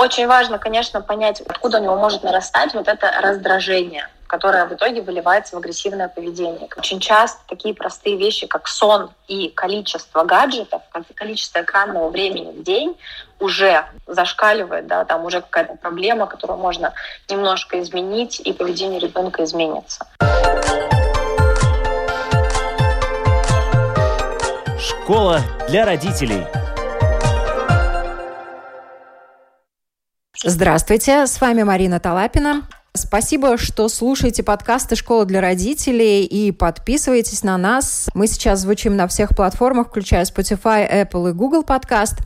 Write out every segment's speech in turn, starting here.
Очень важно, конечно, понять, откуда у него может нарастать вот это раздражение которое в итоге выливается в агрессивное поведение. Очень часто такие простые вещи, как сон и количество гаджетов, количество экранного времени в день уже зашкаливает, да, там уже какая-то проблема, которую можно немножко изменить, и поведение ребенка изменится. Школа для родителей. Здравствуйте, с вами Марина Талапина. Спасибо, что слушаете подкасты «Школа для родителей» и подписываетесь на нас. Мы сейчас звучим на всех платформах, включая Spotify, Apple и Google подкаст.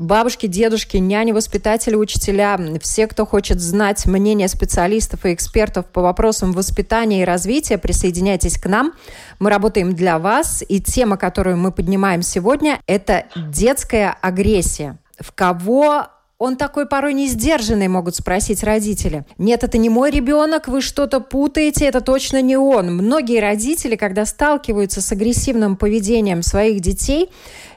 Бабушки, дедушки, няни, воспитатели, учителя, все, кто хочет знать мнение специалистов и экспертов по вопросам воспитания и развития, присоединяйтесь к нам. Мы работаем для вас, и тема, которую мы поднимаем сегодня, это детская агрессия. В кого он такой порой не сдержанный, могут спросить родители. Нет, это не мой ребенок, вы что-то путаете, это точно не он. Многие родители, когда сталкиваются с агрессивным поведением своих детей,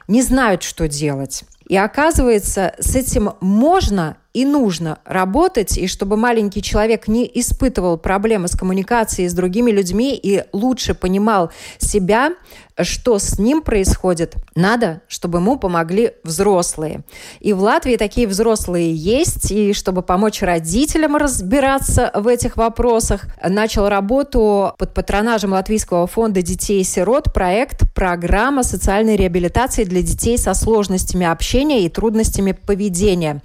не знают, что делать. И оказывается, с этим можно и нужно работать, и чтобы маленький человек не испытывал проблемы с коммуникацией с другими людьми и лучше понимал себя, что с ним происходит, надо, чтобы ему помогли взрослые. И в Латвии такие взрослые есть, и чтобы помочь родителям разбираться в этих вопросах, начал работу под патронажем Латвийского фонда детей и сирот проект «Программа социальной реабилитации для детей со сложностями общения и трудностями поведения».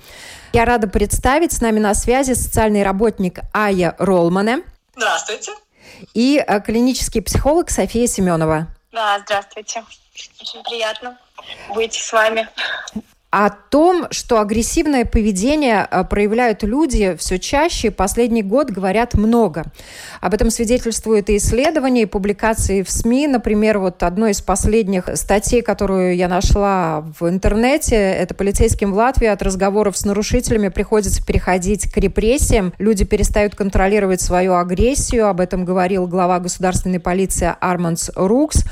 Я рада представить с нами на связи социальный работник Ая Ролмане. Здравствуйте. И э, клинический психолог София Семенова. Да, здравствуйте. Очень приятно быть с вами о том, что агрессивное поведение э, проявляют люди все чаще, последний год говорят много. Об этом свидетельствуют и исследования, и публикации в СМИ. Например, вот одной из последних статей, которую я нашла в интернете, это полицейским в Латвии от разговоров с нарушителями приходится переходить к репрессиям. Люди перестают контролировать свою агрессию. Об этом говорил глава государственной полиции Арманс Рукс.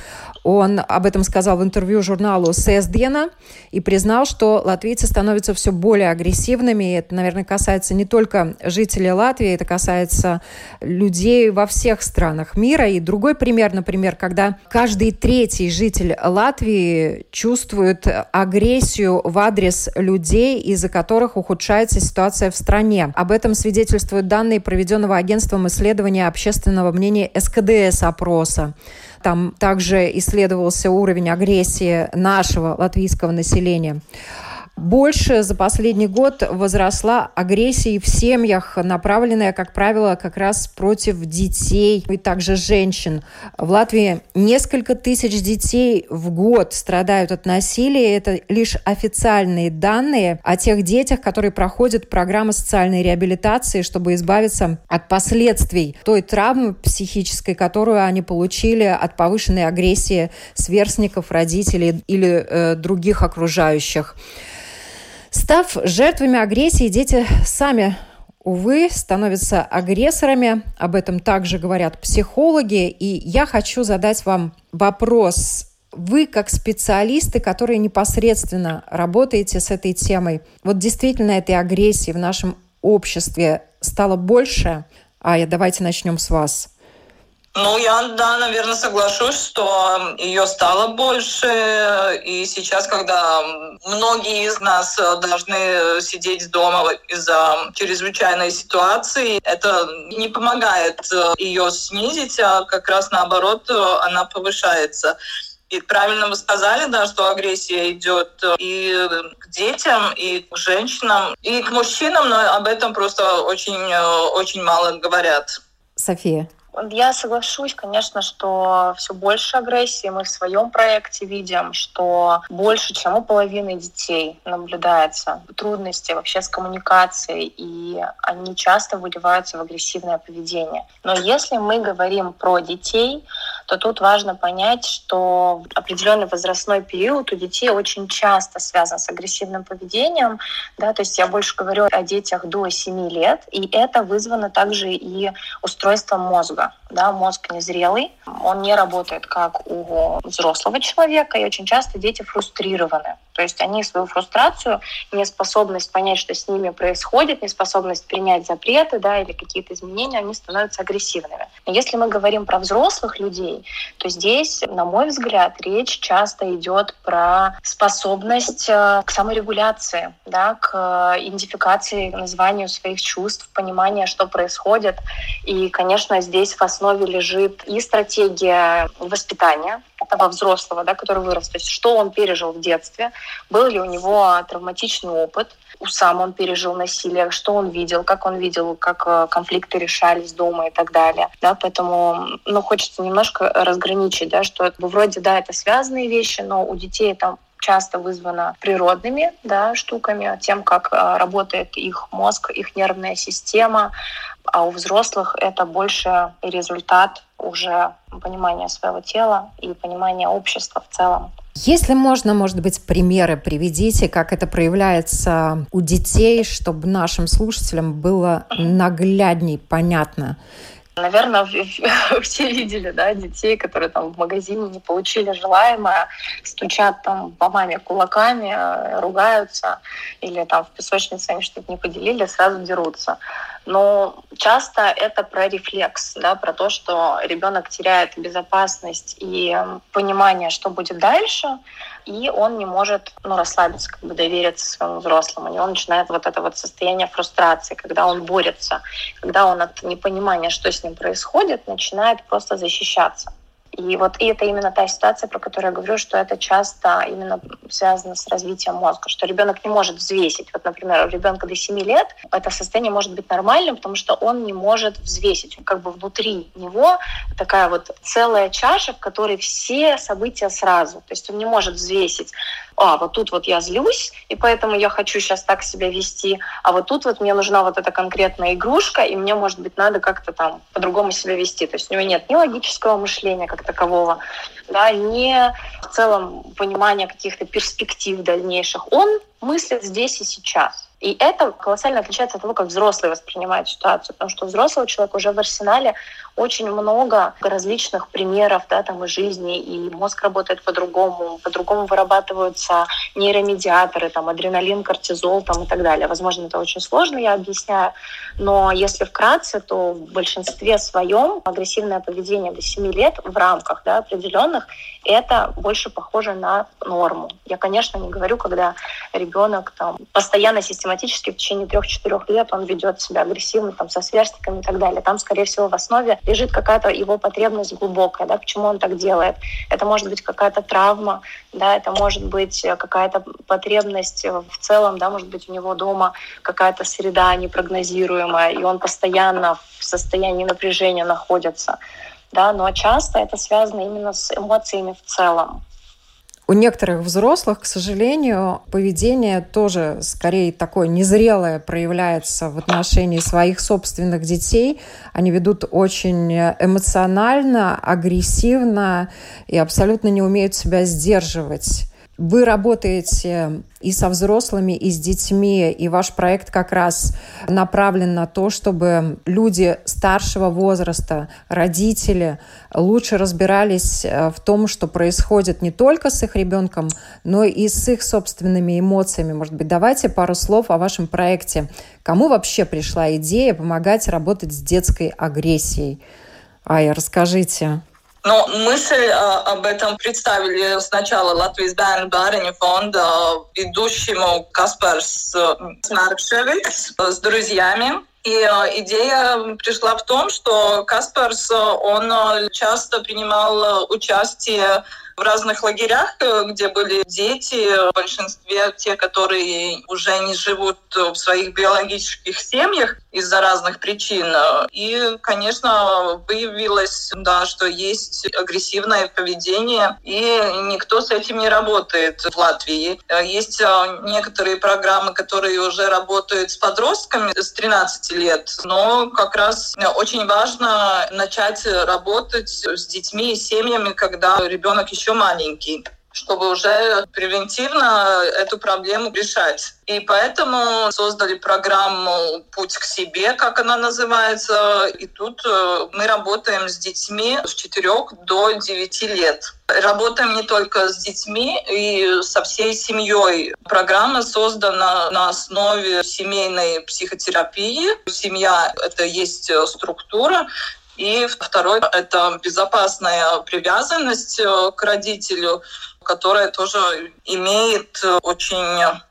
Он об этом сказал в интервью журналу «Сесдена» и признал, что латвийцы становятся все более агрессивными. И это, наверное, касается не только жителей Латвии, это касается людей во всех странах мира. И другой пример, например, когда каждый третий житель Латвии чувствует агрессию в адрес людей, из-за которых ухудшается ситуация в стране. Об этом свидетельствуют данные проведенного агентством исследования общественного мнения СКДС-опроса. Там также исследовался уровень агрессии нашего латвийского населения больше за последний год возросла агрессия в семьях, направленная, как правило, как раз против детей и также женщин. В Латвии несколько тысяч детей в год страдают от насилия. Это лишь официальные данные о тех детях, которые проходят программы социальной реабилитации, чтобы избавиться от последствий той травмы психической, которую они получили от повышенной агрессии сверстников, родителей или э, других окружающих. Став жертвами агрессии, дети сами увы, становятся агрессорами. Об этом также говорят психологи. И я хочу задать вам вопрос. Вы, как специалисты, которые непосредственно работаете с этой темой, вот действительно этой агрессии в нашем обществе стало больше? А я давайте начнем с вас. Ну, я, да, наверное, соглашусь, что ее стало больше. И сейчас, когда многие из нас должны сидеть дома из-за чрезвычайной ситуации, это не помогает ее снизить, а как раз наоборот, она повышается. И правильно вы сказали, да, что агрессия идет и к детям, и к женщинам, и к мужчинам, но об этом просто очень, очень мало говорят. София. Я соглашусь, конечно, что все больше агрессии мы в своем проекте видим, что больше, чем у половины детей наблюдается трудности вообще с коммуникацией, и они часто выливаются в агрессивное поведение. Но если мы говорим про детей, то тут важно понять, что определенный возрастной период у детей очень часто связан с агрессивным поведением. Да, то есть я больше говорю о детях до 7 лет, и это вызвано также и устройством мозга. Да, мозг незрелый, он не работает как у взрослого человека, и очень часто дети фрустрированы. То есть они свою фрустрацию, неспособность понять, что с ними происходит, неспособность принять запреты да, или какие-то изменения, они становятся агрессивными. Но если мы говорим про взрослых людей, то здесь, на мой взгляд, речь часто идет про способность э, к саморегуляции, да, к э, идентификации, названию своих чувств, понимания, что происходит. И, конечно, здесь в основе лежит и стратегия воспитания, этого взрослого, да, который вырос. То есть что он пережил в детстве, был ли у него травматичный опыт, сам он пережил насилие, что он видел, как он видел, как э, конфликты решались дома и так далее. Да, поэтому ну, хочется немножко разграничить, да, что это, вроде да, это связанные вещи, но у детей это часто вызвано природными да, штуками, тем, как э, работает их мозг, их нервная система, а у взрослых это больше результат уже понимания своего тела и понимания общества в целом. Если можно, может быть, примеры приведите, как это проявляется у детей, чтобы нашим слушателям было наглядней понятно, Наверное, все видели, да, детей, которые там в магазине не получили желаемое, стучат там по маме кулаками, э, ругаются, или там в песочнице они что-то не поделили, сразу дерутся. Но часто это про рефлекс, да, про то, что ребенок теряет безопасность и понимание, что будет дальше, и он не может ну, расслабиться, как бы довериться своему взрослому. И он начинает вот это вот состояние фрустрации, когда он борется, когда он от непонимания, что с ним происходит, начинает просто защищаться. И вот и это именно та ситуация, про которую я говорю, что это часто именно связано с развитием мозга, что ребенок не может взвесить. Вот, например, у ребенка до 7 лет это состояние может быть нормальным, потому что он не может взвесить. Как бы внутри него такая вот целая чаша, в которой все события сразу. То есть он не может взвесить а, вот тут вот я злюсь, и поэтому я хочу сейчас так себя вести, а вот тут вот мне нужна вот эта конкретная игрушка, и мне, может быть, надо как-то там по-другому себя вести. То есть у него нет ни логического мышления как такового, да, ни в целом понимания каких-то перспектив дальнейших. Он мыслит здесь и сейчас. И это колоссально отличается от того, как взрослый воспринимает ситуацию, потому что у взрослого человека уже в арсенале очень много различных примеров да, там, из жизни, и мозг работает по-другому, по-другому вырабатываются нейромедиаторы, там, адреналин, кортизол там, и так далее. Возможно, это очень сложно, я объясняю, но если вкратце, то в большинстве своем агрессивное поведение до 7 лет в рамках да, определенных это больше похоже на норму. Я, конечно, не говорю, когда ребенок там, постоянно, систематически в течение трех-четырех лет он ведет себя агрессивно, там, со сверстниками и так далее. Там, скорее всего, в основе лежит какая-то его потребность глубокая, да, почему он так делает. Это может быть какая-то травма, да, это может быть какая-то потребность в целом, да, может быть у него дома какая-то среда непрогнозируемая, и он постоянно в состоянии напряжения находится. Да, но часто это связано именно с эмоциями в целом. У некоторых взрослых, к сожалению, поведение тоже скорее такое незрелое проявляется в отношении своих собственных детей. Они ведут очень эмоционально, агрессивно и абсолютно не умеют себя сдерживать. Вы работаете и со взрослыми, и с детьми, и ваш проект как раз направлен на то, чтобы люди старшего возраста, родители лучше разбирались э, в том, что происходит не только с их ребенком, но и с их собственными эмоциями. Может быть, давайте пару слов о вашем проекте. Кому вообще пришла идея помогать работать с детской агрессией? Ая, расскажите. Но мысль э, об этом представили сначала Латвийс Бērnu Bāriņu фонда ведущему Каспарс Маркшевич с друзьями. И э, идея пришла в том, что Каспарс, он часто принимал участие в разных лагерях, э, где были дети, в большинстве те, которые уже не живут в своих биологических семьях из-за разных причин. И, конечно, выявилось, да, что есть агрессивное поведение, и никто с этим не работает в Латвии. Есть э, некоторые программы, которые уже работают с подростками с 13 лет. Но как раз очень важно начать работать с детьми и семьями, когда ребенок еще маленький чтобы уже превентивно эту проблему решать. И поэтому создали программу «Путь к себе», как она называется. И тут э, мы работаем с детьми с 4 до 9 лет. Работаем не только с детьми и со всей семьей. Программа создана на основе семейной психотерапии. Семья — это есть структура, и второй — это безопасная привязанность э, к родителю которая тоже имеет э, очень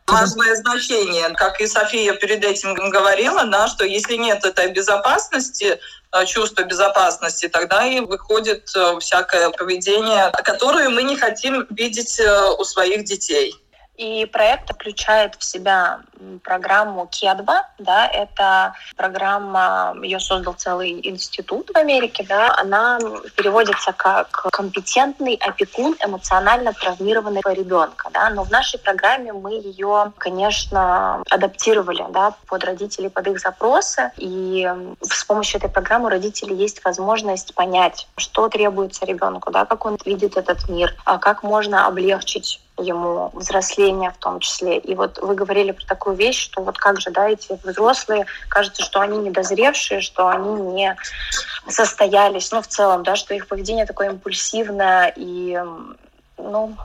важное значение. Как и София перед этим говорила, да, что если нет этой безопасности, э, чувства безопасности, тогда и выходит всякое поведение, которое мы не хотим видеть у своих детей. И проект включает в себя программу Кедва, да, это программа, ее создал целый институт в Америке, да, она переводится как компетентный опекун эмоционально травмированного ребенка, да, но в нашей программе мы ее, конечно, адаптировали, да, под родителей, под их запросы, и с помощью этой программы у родителей есть возможность понять, что требуется ребенку, да, как он видит этот мир, а как можно облегчить ему взросление в том числе. И вот вы говорили про такую вещь, что вот как же, да, эти взрослые, кажется, что они недозревшие, что они не состоялись, ну, в целом, да, что их поведение такое импульсивное и, ну,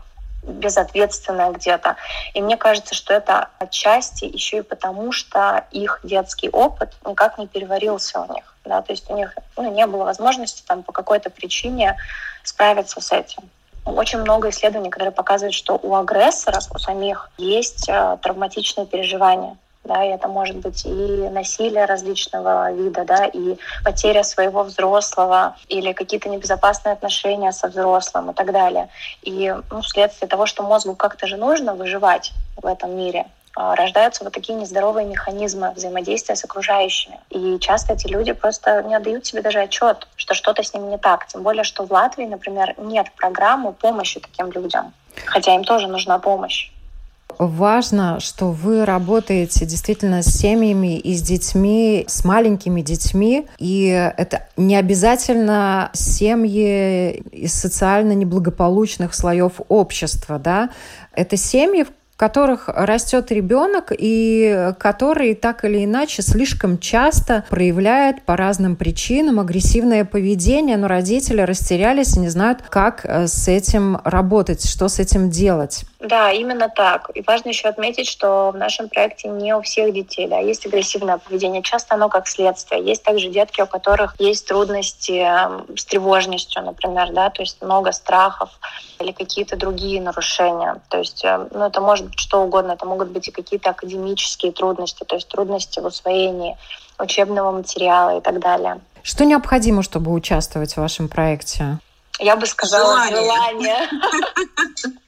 безответственное где-то. И мне кажется, что это отчасти еще и потому, что их детский опыт никак не переварился у них. Да? То есть у них ну, не было возможности там, по какой-то причине справиться с этим. Очень много исследований, которые показывают, что у агрессоров, у самих есть э, травматичные переживания. Да, и это может быть и насилие различного вида, да, и потеря своего взрослого, или какие-то небезопасные отношения со взрослым и так далее. И ну, вследствие того, что мозгу как-то же нужно выживать в этом мире, рождаются вот такие нездоровые механизмы взаимодействия с окружающими. И часто эти люди просто не отдают себе даже отчет, что что-то с ними не так. Тем более, что в Латвии, например, нет программы помощи таким людям, хотя им тоже нужна помощь. Важно, что вы работаете действительно с семьями и с детьми, с маленькими детьми. И это не обязательно семьи из социально неблагополучных слоев общества. Да? Это семьи, которых растет ребенок и который так или иначе слишком часто проявляет по разным причинам агрессивное поведение, но родители растерялись и не знают, как э, с этим работать, что с этим делать. Да, именно так. И важно еще отметить, что в нашем проекте не у всех детей да, есть агрессивное поведение. Часто оно как следствие. Есть также детки, у которых есть трудности эм, с тревожностью, например, да, то есть много страхов или какие-то другие нарушения. То есть эм, ну, это может быть что угодно. Это могут быть и какие-то академические трудности, то есть трудности в усвоении учебного материала и так далее. Что необходимо, чтобы участвовать в вашем проекте? Я бы сказала желание. желание.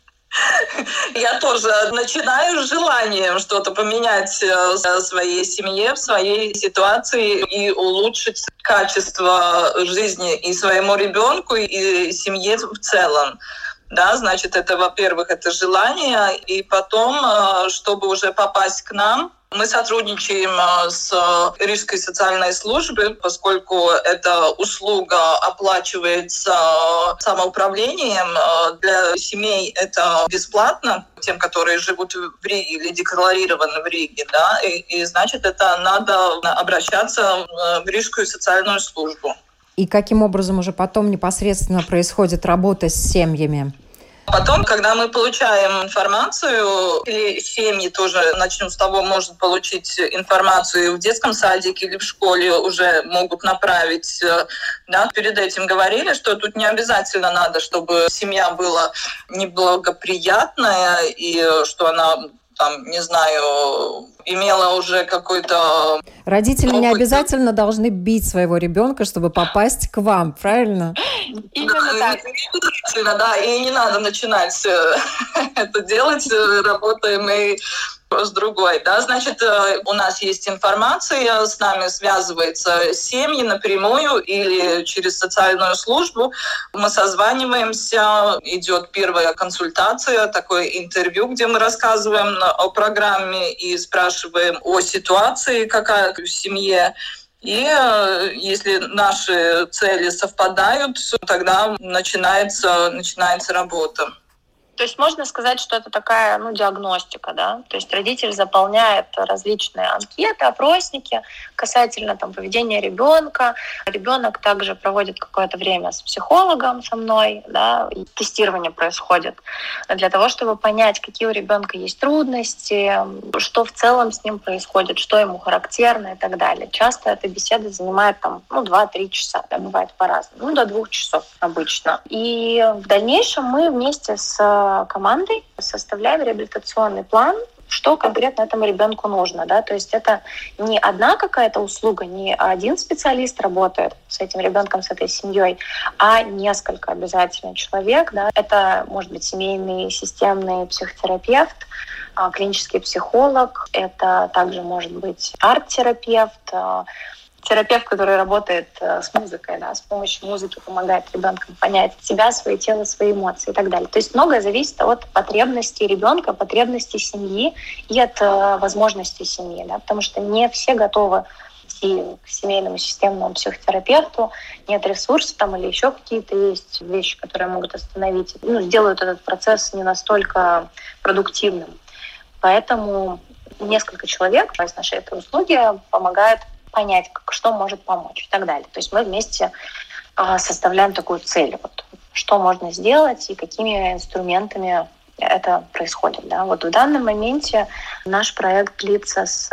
Я тоже начинаю с желанием что-то поменять э, в своей семье, в своей ситуации и улучшить качество жизни и своему ребенку, и семье в целом. Да, значит, это, во-первых, это желание, и потом, э, чтобы уже попасть к нам, мы сотрудничаем э, с Рижской социальной службой, поскольку эта услуга оплачивается самоуправлением. Э, для семей это бесплатно, тем, которые живут в Риге или декларированы в Риге. Да? И, и значит, это надо обращаться в Рижскую социальную службу. И каким образом уже потом непосредственно происходит работа с семьями? Потом, когда мы получаем информацию, или семьи тоже, начнем с того, может получить информацию в детском садике или в школе уже могут направить. Э, да, перед этим говорили, что тут не обязательно надо, чтобы семья была неблагоприятная и что она там, не знаю, имела уже какой-то... Родители опыт. не обязательно должны бить своего ребенка, чтобы попасть к вам, правильно? Именно так. Да, и не надо начинать э, это делать. Работаем мы с другой. Да? Значит, э, у нас есть информация, с нами связываются семьи напрямую или через социальную службу. Мы созваниваемся, идет первая консультация, такое интервью, где мы рассказываем о программе и спрашиваем о ситуации, какая в семье. И э, если наши цели совпадают, тогда начинается, начинается работа. То есть можно сказать, что это такая ну, диагностика, да? То есть родитель заполняет различные анкеты, опросники касательно там, поведения ребенка. Ребенок также проводит какое-то время с психологом со мной, да, и тестирование происходит для того, чтобы понять, какие у ребенка есть трудности, что в целом с ним происходит, что ему характерно и так далее. Часто эта беседа занимает там, ну, 2-3 часа, да, бывает по-разному, ну, до двух часов обычно. И в дальнейшем мы вместе с командой составляем реабилитационный план, что конкретно этому ребенку нужно. Да? То есть это не одна какая-то услуга, не один специалист работает с этим ребенком, с этой семьей, а несколько обязательно человек. Да? Это может быть семейный системный психотерапевт, а, клинический психолог, это также может быть арт-терапевт, а, терапевт, который работает э, с музыкой, да, с помощью музыки помогает ребенкам понять себя, свое тело, свои эмоции и так далее. То есть многое зависит от потребностей ребенка, потребностей семьи и от э, возможностей семьи, да, потому что не все готовы идти к семейному системному психотерапевту, нет ресурсов там или еще какие-то есть вещи, которые могут остановить, ну, сделают этот процесс не настолько продуктивным. Поэтому несколько человек из нашей этой услуги помогают понять, как, что может помочь и так далее. То есть мы вместе э, составляем такую цель, вот, что можно сделать и какими инструментами это происходит. Да. Вот в данном моменте наш проект длится с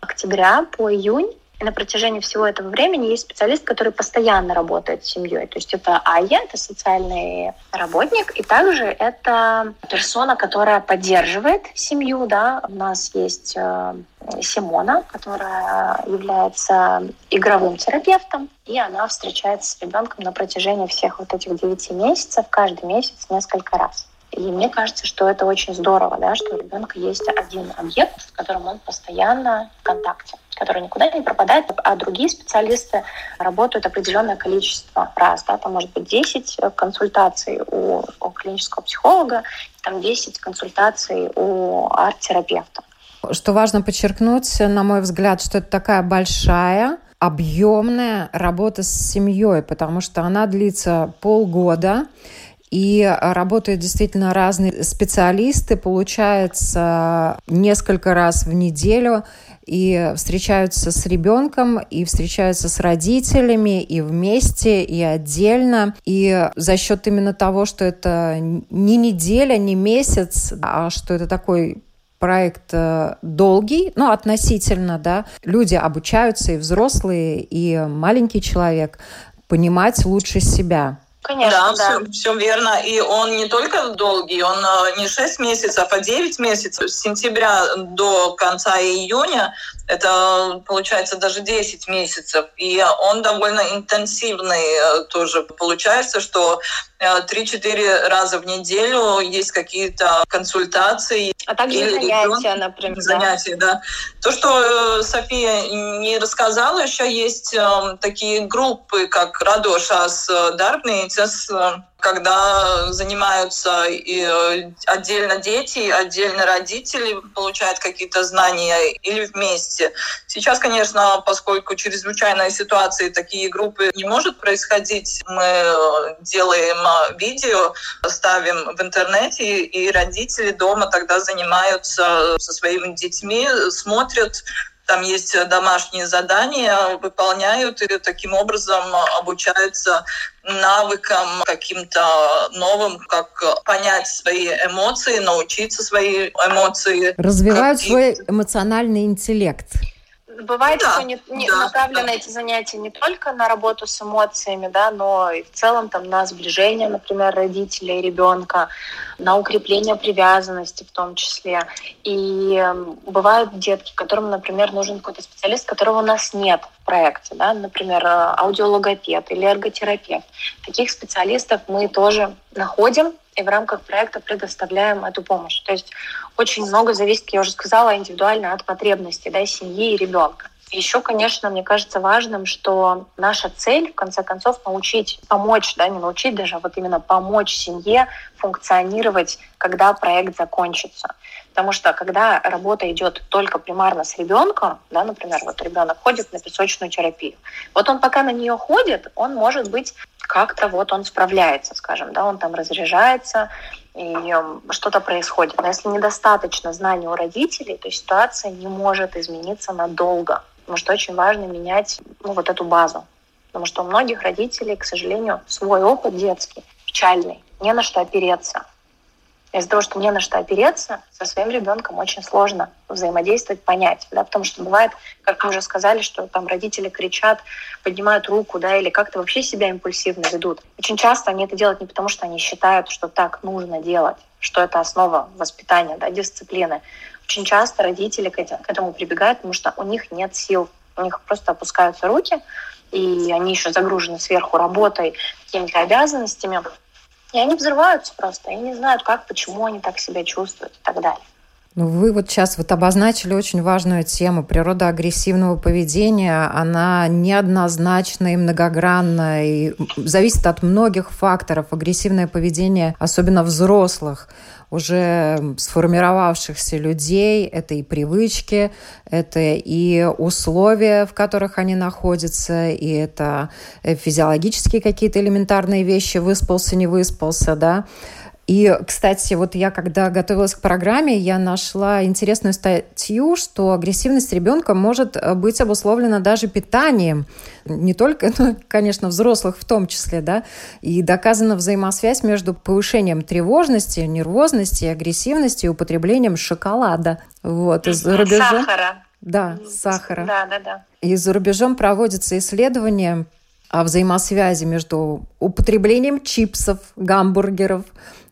октября по июнь. И на протяжении всего этого времени есть специалист, который постоянно работает с семьей. То есть это АЕ, это социальный работник, и также это персона, которая поддерживает семью. Да. У нас есть э, Симона, которая является игровым терапевтом, и она встречается с ребенком на протяжении всех вот этих девяти месяцев, каждый месяц несколько раз. И мне кажется, что это очень здорово, да, что у ребенка есть один объект, с которым он постоянно в контакте который никуда не пропадает, а другие специалисты работают определенное количество раз. Да, там может быть 10 консультаций у, у клинического психолога, там 10 консультаций у арт-терапевта. Что важно подчеркнуть, на мой взгляд, что это такая большая объемная работа с семьей, потому что она длится полгода, и работают действительно разные специалисты, получается несколько раз в неделю и встречаются с ребенком, и встречаются с родителями, и вместе, и отдельно. И за счет именно того, что это не неделя, не месяц, а что это такой проект э, долгий, ну, относительно, да, люди обучаются, и взрослые, и маленький человек, понимать лучше себя. Конечно, да, да. Все, все верно. И он не только долгий, он э, не 6 месяцев, а 9 месяцев. С сентября до конца июня это получается даже 10 месяцев. И он довольно интенсивный э, тоже. Получается, что 3-4 э, раза в неделю есть какие-то консультации. А также или занятия, например. Занятия, да. То, что София не рассказала, еще есть такие группы, как Радошас Дарбни, когда занимаются и э, отдельно дети, отдельно родители получают какие-то знания или вместе. Сейчас, конечно, поскольку чрезвычайная ситуация, такие группы не может происходить, мы э, делаем э, видео, ставим в интернете, и родители дома тогда занимаются со своими детьми, смотрят там есть э, домашние задания, выполняют и таким образом обучаются навыкам каким-то новым, как понять свои эмоции, научиться свои эмоции. Развивают свой эмоциональный интеллект. Бывает, да, что не, не да, направлены да. эти занятия не только на работу с эмоциями, да, но и в целом там на сближение, например, родителей и ребенка, на укрепление привязанности в том числе. И бывают детки, которым, например, нужен какой-то специалист, которого у нас нет проекте, да, например, аудиологопед или эрготерапевт. Таких специалистов мы тоже находим и в рамках проекта предоставляем эту помощь. То есть очень много зависит, я уже сказала, индивидуально от потребностей да, семьи и ребенка. Еще, конечно, мне кажется важным, что наша цель, в конце концов, научить, помочь, да, не научить даже, а вот именно помочь семье функционировать, когда проект закончится. Потому что когда работа идет только примарно с ребенком, да, например, вот ребенок ходит на песочную терапию, вот он пока на нее ходит, он может быть как-то вот он справляется, скажем, да, он там разряжается, и что-то происходит. Но если недостаточно знаний у родителей, то ситуация не может измениться надолго. Потому что очень важно менять ну, вот эту базу. Потому что у многих родителей, к сожалению, свой опыт детский, печальный, не на что опереться. Из-за того, что не на что опереться, со своим ребенком очень сложно взаимодействовать, понять. Да? Потому что бывает, как мы уже сказали, что там родители кричат, поднимают руку, да, или как-то вообще себя импульсивно ведут. Очень часто они это делают не потому, что они считают, что так нужно делать, что это основа воспитания, да, дисциплины, очень часто родители к этому прибегают, потому что у них нет сил, у них просто опускаются руки, и они еще загружены сверху работой, какими-то обязанностями, и они взрываются просто, и не знают, как, почему они так себя чувствуют и так далее. Ну, вы вот сейчас вот обозначили очень важную тему. Природа агрессивного поведения, она неоднозначна и многогранна, и зависит от многих факторов. Агрессивное поведение, особенно взрослых, уже сформировавшихся людей, это и привычки, это и условия, в которых они находятся, и это э, физиологические какие-то элементарные вещи, выспался, не выспался, да, и, кстати, вот я, когда готовилась к программе, я нашла интересную статью, что агрессивность ребенка может э, быть обусловлена даже питанием. Не только, ну, конечно, взрослых в том числе, да. И доказана взаимосвязь между повышением тревожности, нервозности, агрессивности и употреблением шоколада. Вот, и за рубежом... Сахара. Да, сахара. Да, да, да. И за рубежом проводятся исследования о взаимосвязи между употреблением чипсов, гамбургеров,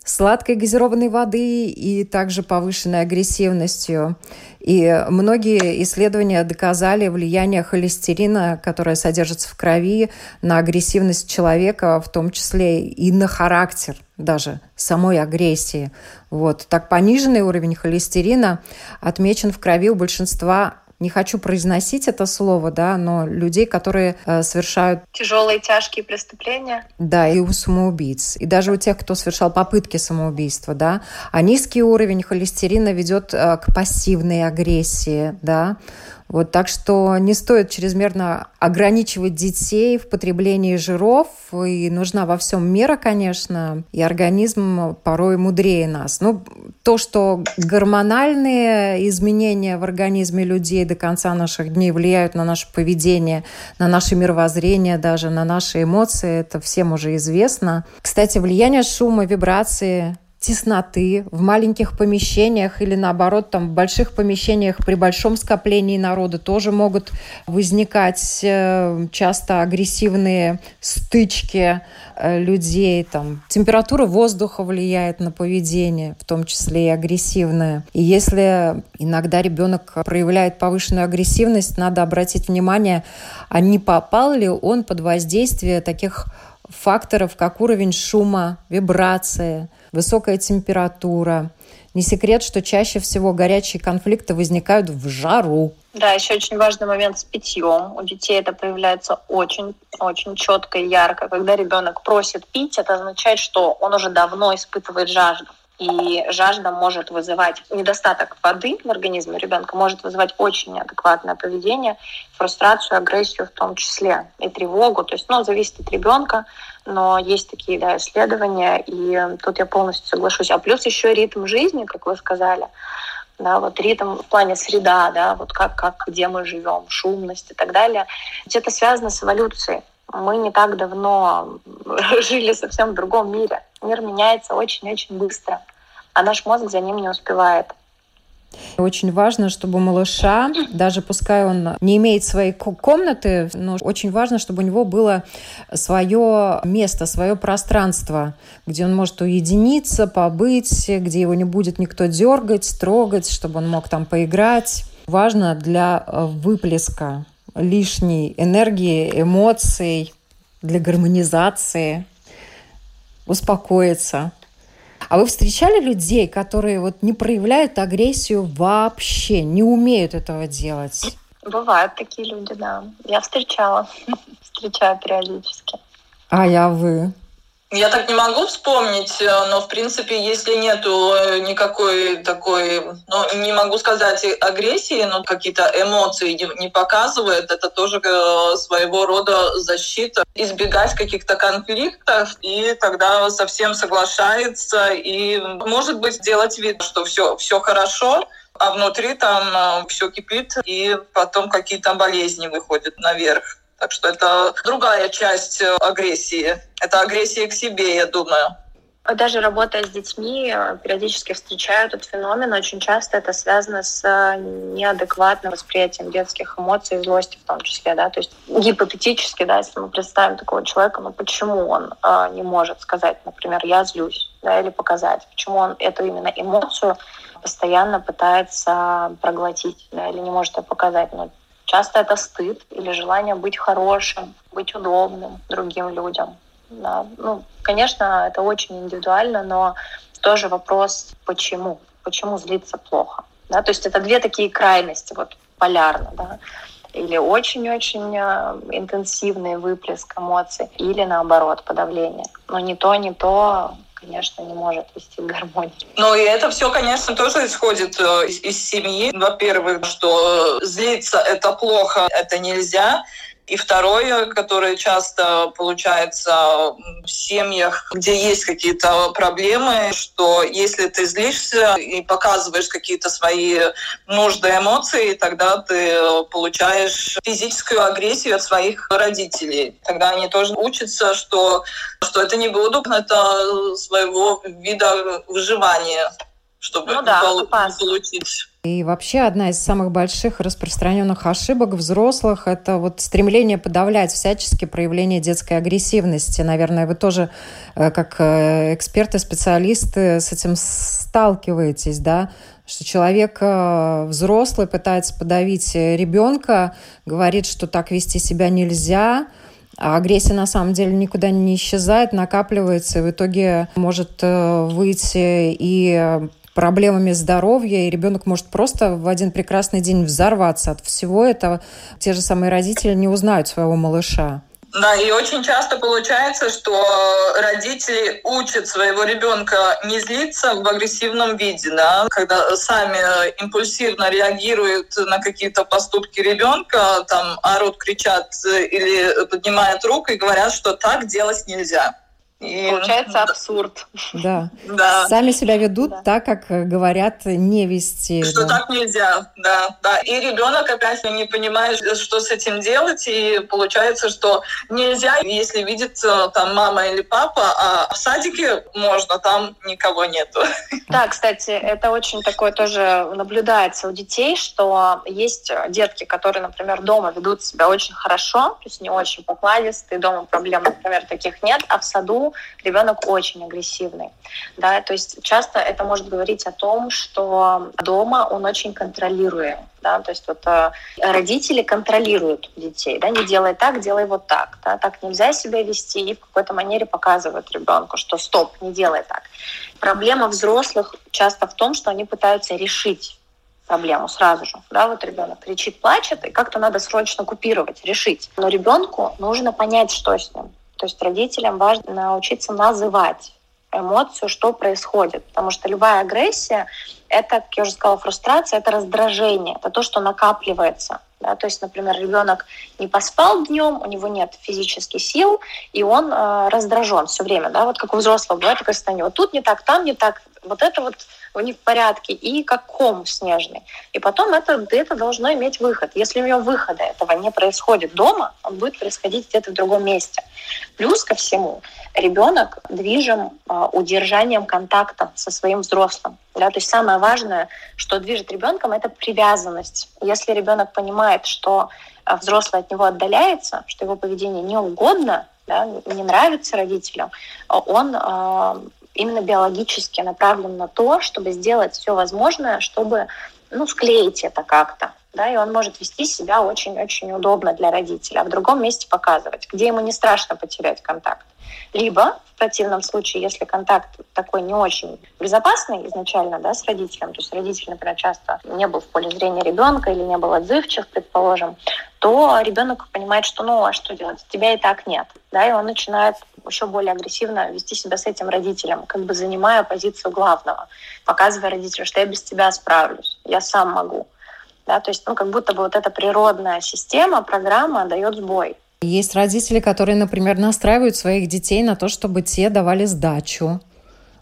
сладкой газированной воды и также повышенной агрессивностью. И многие исследования доказали влияние холестерина, которое содержится в крови, на агрессивность человека, в том числе и на характер даже самой агрессии. Вот. Так пониженный уровень холестерина отмечен в крови у большинства не хочу произносить это слово, да, но людей, которые э, совершают... Тяжелые, тяжкие преступления. Да, и у самоубийц. И даже у тех, кто совершал попытки самоубийства, да. А низкий уровень холестерина ведет э, к пассивной агрессии, да. Вот, так что не стоит чрезмерно ограничивать детей в потреблении жиров. И нужна во всем мера, конечно, и организм порой мудрее нас. Ну, то, что гормональные изменения в организме людей до конца наших дней влияют на наше поведение, на наше мировоззрение, даже на наши эмоции, это всем уже известно. Кстати, влияние шума, вибрации тесноты в маленьких помещениях или наоборот там в больших помещениях при большом скоплении народа тоже могут возникать э, часто агрессивные стычки э, людей. Там температура воздуха влияет на поведение, в том числе и агрессивное. И если иногда ребенок проявляет повышенную агрессивность, надо обратить внимание, а не попал ли он под воздействие таких факторов, как уровень шума, вибрации, высокая температура. Не секрет, что чаще всего горячие конфликты возникают в жару. Да, еще очень важный момент с питьем. У детей это проявляется очень-очень четко и ярко. Когда ребенок просит пить, это означает, что он уже давно испытывает жажду. И жажда может вызывать недостаток воды в организме ребенка, может вызывать очень неадекватное поведение, фрустрацию, агрессию в том числе, и тревогу. То есть, ну, зависит от ребенка, но есть такие да, исследования, и тут я полностью соглашусь. А плюс еще ритм жизни, как вы сказали, да, вот ритм в плане среда, да, вот как, как где мы живем, шумность и так далее. Ведь это связано с эволюцией. Мы не так давно жили совсем в другом мире. Мир меняется очень-очень быстро, а наш мозг за ним не успевает. Очень важно, чтобы малыша, даже пускай он не имеет своей комнаты, но очень важно, чтобы у него было свое место, свое пространство, где он может уединиться, побыть, где его не будет никто дергать, трогать, чтобы он мог там поиграть. Важно для э, выплеска лишней энергии, эмоций для гармонизации, успокоиться. А вы встречали людей, которые вот не проявляют агрессию вообще, не умеют этого делать? Бывают такие люди, да. Я встречала, встречаю периодически. А я вы? Я так не могу вспомнить, э, но в принципе, если нету э, никакой такой, ну не могу сказать агрессии, но какие-то эмоции не показывает, это тоже э, своего рода защита. Избегать каких-то конфликтов и тогда совсем соглашается и может быть делать вид, что все, все хорошо, а внутри там все кипит и потом какие-то болезни выходят наверх. Так что это другая часть э, агрессии. Это агрессия к себе, я думаю. Даже работая с детьми, э, периодически встречаю этот феномен. Очень часто это связано с э, неадекватным восприятием детских эмоций, злости в том числе. Да? То есть гипотетически, да, если мы представим такого человека, ну почему он э, не может сказать, например, я злюсь, да, или показать, почему он эту именно эмоцию постоянно пытается проглотить, да, или не может ее показать. Ну, Часто это стыд или желание быть хорошим, быть удобным другим людям. Да. Ну, конечно, это очень индивидуально, но тоже вопрос, почему? Почему злиться плохо? Да? То есть это две такие крайности, вот полярно. Да? Или очень-очень э, интенсивный выплеск эмоций, или наоборот, подавление. Но ни то, ни то конечно, не может вести к гармонии. Ну и это все, конечно, тоже исходит э, из, из семьи. Во-первых, что злиться это плохо, это нельзя. И второе, которое часто получается в семьях, где есть какие-то проблемы, что если ты злишься и показываешь какие-то свои нужды, эмоции, тогда ты получаешь физическую агрессию от своих родителей. Тогда они тоже учатся, что, что это не буду, это своего вида выживания, чтобы ну да, пол- получить и вообще одна из самых больших распространенных ошибок взрослых – это вот стремление подавлять всячески проявление детской агрессивности. Наверное, вы тоже, э, как э, эксперты, специалисты, с этим сталкиваетесь, да? Что человек э, взрослый пытается подавить ребенка, говорит, что так вести себя нельзя, а агрессия на самом деле никуда не исчезает, накапливается, и в итоге может выйти и проблемами здоровья, и ребенок может просто в один прекрасный день взорваться от всего этого. Те же самые родители не узнают своего малыша. Да, и очень часто получается, что родители учат своего ребенка не злиться в агрессивном виде, да, когда сами импульсивно реагируют на какие-то поступки ребенка, там орут, кричат или поднимают руку и говорят, что так делать нельзя. И... Получается абсурд. Да. да. Сами себя ведут да. так, как говорят невести. Что да. так нельзя, да, да. И ребенок опять не понимает, что с этим делать, и получается, что нельзя, если видит там мама или папа, а в садике можно, там никого нету. Да, кстати, это очень такое тоже наблюдается у детей, что есть детки, которые, например, дома ведут себя очень хорошо, то есть не очень покладистые, дома проблем, например, таких нет, а в саду ребенок очень агрессивный. Да? То есть часто это может говорить о том, что дома он очень контролируем. Да? То есть вот э, родители контролируют детей, да? не делай так, делай вот так. Да? Так нельзя себя вести и в какой-то манере показывают ребенку, что стоп, не делай так. Проблема взрослых часто в том, что они пытаются решить проблему сразу же. Да, вот ребенок кричит, плачет, и как-то надо срочно купировать, решить. Но ребенку нужно понять, что с ним. То есть родителям важно научиться называть эмоцию, что происходит. Потому что любая агрессия — это, как я уже сказала, фрустрация, это раздражение, это то, что накапливается. Да? То есть, например, ребенок не поспал днем, у него нет физических сил, и он э, раздражен все время. Да? Вот как у взрослого бывает такое состояние. Вот тут не так, там не так, вот это вот не в порядке, и как ком снежный. И потом это, это должно иметь выход. Если у него выхода этого не происходит дома, он будет происходить где-то в другом месте. Плюс ко всему, ребенок движим э, удержанием контакта со своим взрослым. Да? То есть самое важное, что движет ребенком, это привязанность. Если ребенок понимает, что э, взрослый от него отдаляется, что его поведение не угодно, да, не нравится родителям, он э, именно биологически направлен на то, чтобы сделать все возможное, чтобы ну, склеить это как-то. Да, и он может вести себя очень-очень удобно для родителя, а в другом месте показывать, где ему не страшно потерять контакт. Либо в противном случае, если контакт такой не очень безопасный изначально да, с родителем, то есть родитель, например, часто не был в поле зрения ребенка или не был отзывчив, предположим, то ребенок понимает, что ну а что делать, тебя и так нет. Да, и он начинает еще более агрессивно вести себя с этим родителем, как бы занимая позицию главного, показывая родителю, что я без тебя справлюсь, я сам могу. Да, то есть, ну, как будто бы вот эта природная система, программа дает сбой. Есть родители, которые, например, настраивают своих детей на то, чтобы те давали сдачу.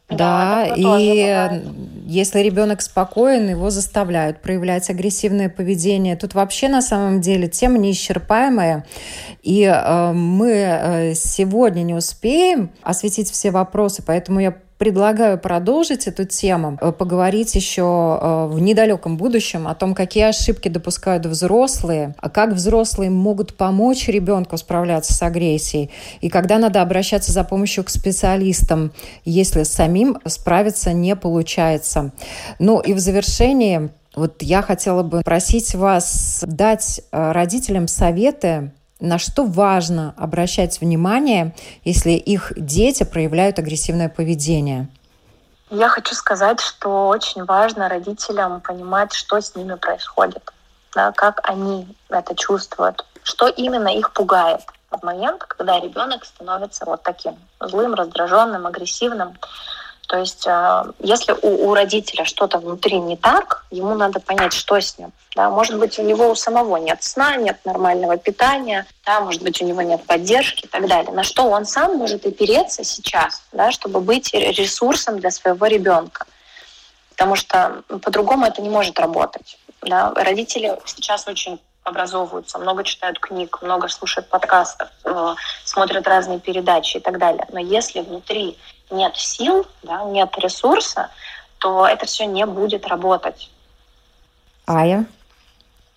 Да, да и если ребенок спокоен, его заставляют проявлять агрессивное поведение. Тут вообще на самом деле тема неисчерпаемая. И э, мы э, сегодня не успеем осветить все вопросы, поэтому я предлагаю продолжить эту тему, э, поговорить еще э, в недалеком будущем о том, какие ошибки допускают взрослые, а как взрослые могут помочь ребенку справляться с агрессией, и когда надо обращаться за помощью к специалистам, если самим справиться не получается. Ну и в завершении вот я хотела бы просить вас дать э, родителям советы на что важно обращать внимание, если их дети проявляют агрессивное поведение? Я хочу сказать, что очень важно родителям понимать, что с ними происходит, да, как они это чувствуют, что именно их пугает в момент, когда ребенок становится вот таким злым, раздраженным, агрессивным. То есть, э, если у, у родителя что-то внутри не так, ему надо понять, что с ним. Да? Может быть, у него у самого нет сна, нет нормального питания, да? может быть, у него нет поддержки и так далее. На что он сам может опереться сейчас, да? чтобы быть ресурсом для своего ребенка. Потому что по-другому это не может работать. Да? Родители сейчас очень образовываются, много читают книг, много слушают подкастов, э, смотрят разные передачи и так далее. Но если внутри нет сил, да, нет ресурса, то это все не будет работать. Ая?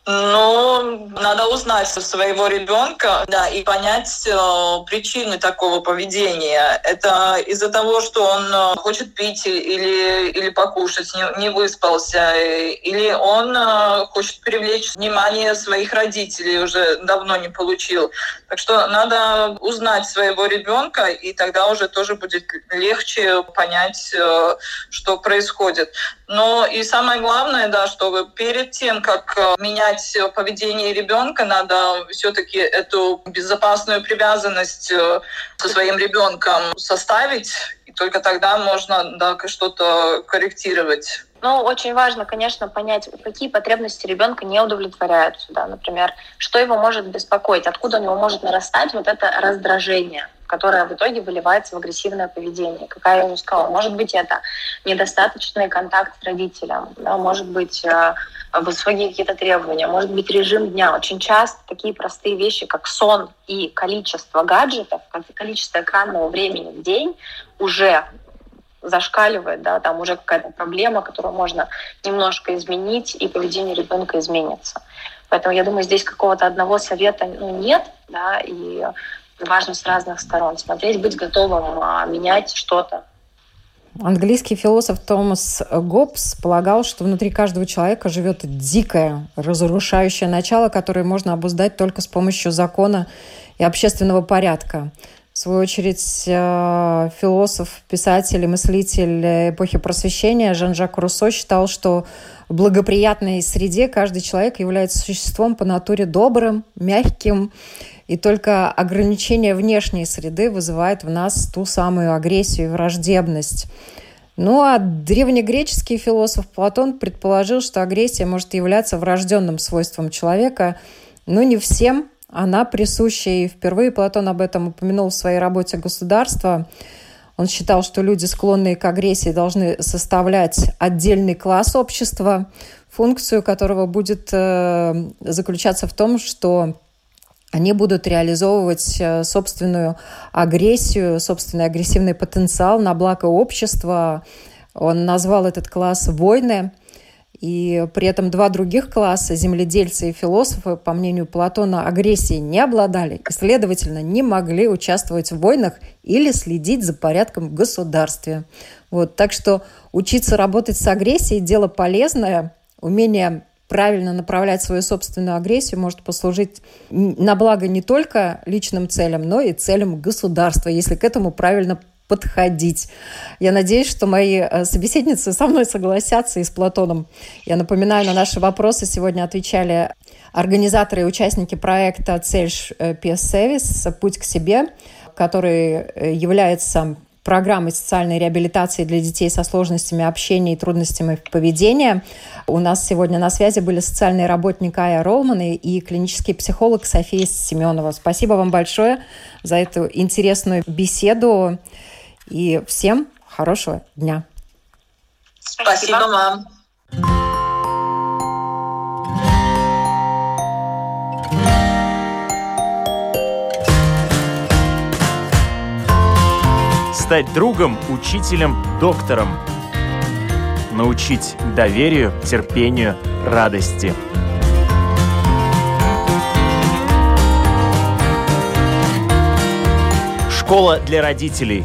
Ну, надо узнать своего ребенка, да, и понять э, причины такого поведения. Это из-за того, что он э, хочет пить или, или покушать, не, не выспался, или он э, хочет привлечь внимание своих родителей, уже давно не получил. Так что надо узнать своего ребенка, и тогда уже тоже будет легче понять, э, что происходит. Но и самое главное, да, что перед тем, как э, менять поведение ребенка, надо все-таки эту безопасную привязанность э, со своим ребенком составить, и только тогда можно да, что-то корректировать. Ну, очень важно, конечно, понять, какие потребности ребенка не удовлетворяются. Да? Например, что его может беспокоить, откуда у него может нарастать вот это раздражение которое в итоге выливается в агрессивное поведение. Какая я уже сказала, может быть, это недостаточный контакт с родителем, да, может быть, э, высокие какие-то требования, может быть, режим дня. Очень часто такие простые вещи, как сон и количество гаджетов, количество экранного времени в день уже зашкаливает, да, там уже какая-то проблема, которую можно немножко изменить, и поведение ребенка изменится. Поэтому я думаю, здесь какого-то одного совета ну, нет, да, и важно с разных сторон смотреть, быть готовым а, менять что-то. Английский философ Томас Гоббс полагал, что внутри каждого человека живет дикое, разрушающее начало, которое можно обуздать только с помощью закона и общественного порядка. В свою очередь, э, философ, писатель и мыслитель эпохи просвещения Жан-Жак Руссо считал, что в благоприятной среде каждый человек является существом по натуре добрым, мягким, и только ограничение внешней среды вызывает в нас ту самую агрессию и враждебность. Ну а древнегреческий философ Платон предположил, что агрессия может являться врожденным свойством человека, но не всем, она присуща, и впервые Платон об этом упомянул в своей работе «Государство». Он считал, что люди, склонные к агрессии, должны составлять отдельный класс общества, функцию которого будет э, заключаться в том, что они будут реализовывать э, собственную агрессию, собственный агрессивный потенциал на благо общества. Он назвал этот класс «войны», и при этом два других класса, земледельцы и философы, по мнению Платона, агрессией не обладали и, следовательно, не могли участвовать в войнах или следить за порядком в государстве. Вот, так что учиться работать с агрессией – дело полезное. Умение правильно направлять свою собственную агрессию может послужить на благо не только личным целям, но и целям государства, если к этому правильно подходить. Я надеюсь, что мои э, собеседницы со мной согласятся и с Платоном. Я напоминаю, на наши вопросы сегодня отвечали организаторы и участники проекта «Цельш PS Service. Путь к себе», который э, является программой социальной реабилитации для детей со сложностями общения и трудностями поведения. У нас сегодня на связи были социальный работник Ая Ролман и клинический психолог София Семенова. Спасибо вам большое за эту интересную беседу и всем хорошего дня. Спасибо вам. стать другом, учителем, доктором. Научить доверию, терпению, радости. Школа для родителей